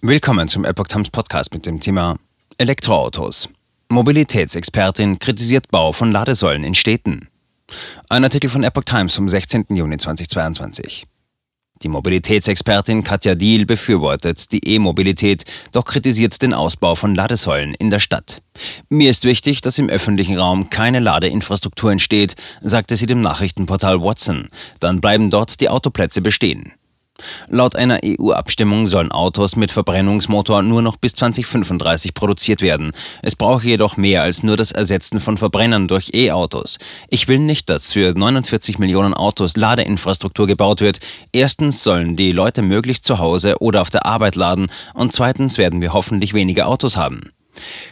Willkommen zum Epoch Times Podcast mit dem Thema Elektroautos. Mobilitätsexpertin kritisiert Bau von Ladesäulen in Städten. Ein Artikel von Epoch Times vom 16. Juni 2022. Die Mobilitätsexpertin Katja Diel befürwortet die E-Mobilität, doch kritisiert den Ausbau von Ladesäulen in der Stadt. Mir ist wichtig, dass im öffentlichen Raum keine Ladeinfrastruktur entsteht, sagte sie dem Nachrichtenportal Watson. Dann bleiben dort die Autoplätze bestehen. Laut einer EU-Abstimmung sollen Autos mit Verbrennungsmotor nur noch bis 2035 produziert werden. Es brauche jedoch mehr als nur das Ersetzen von Verbrennern durch E-Autos. Ich will nicht, dass für 49 Millionen Autos Ladeinfrastruktur gebaut wird. Erstens sollen die Leute möglichst zu Hause oder auf der Arbeit laden und zweitens werden wir hoffentlich weniger Autos haben.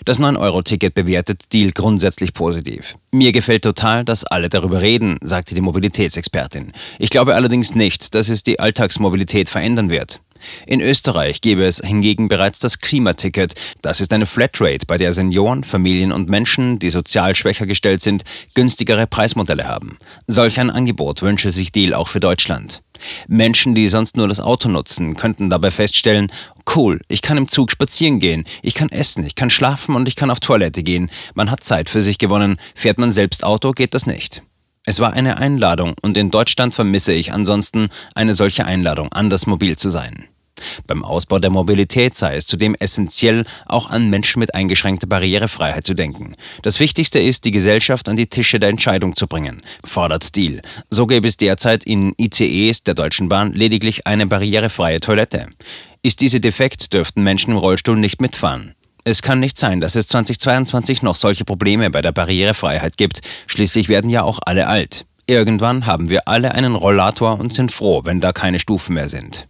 Das 9-Euro-Ticket bewertet Deal grundsätzlich positiv. Mir gefällt total, dass alle darüber reden, sagte die Mobilitätsexpertin. Ich glaube allerdings nicht, dass es die Alltagsmobilität verändern wird. In Österreich gäbe es hingegen bereits das Klimaticket. Das ist eine Flatrate, bei der Senioren, Familien und Menschen, die sozial schwächer gestellt sind, günstigere Preismodelle haben. Solch ein Angebot wünsche sich Deal auch für Deutschland. Menschen, die sonst nur das Auto nutzen, könnten dabei feststellen, cool, ich kann im Zug spazieren gehen, ich kann essen, ich kann schlafen und ich kann auf Toilette gehen. Man hat Zeit für sich gewonnen. Fährt man selbst Auto, geht das nicht. Es war eine Einladung und in Deutschland vermisse ich ansonsten eine solche Einladung, anders mobil zu sein. Beim Ausbau der Mobilität sei es zudem essentiell, auch an Menschen mit eingeschränkter Barrierefreiheit zu denken. Das Wichtigste ist, die Gesellschaft an die Tische der Entscheidung zu bringen, fordert Deal. So gäbe es derzeit in ICEs der Deutschen Bahn lediglich eine barrierefreie Toilette. Ist diese defekt, dürften Menschen im Rollstuhl nicht mitfahren. Es kann nicht sein, dass es 2022 noch solche Probleme bei der Barrierefreiheit gibt. Schließlich werden ja auch alle alt. Irgendwann haben wir alle einen Rollator und sind froh, wenn da keine Stufen mehr sind.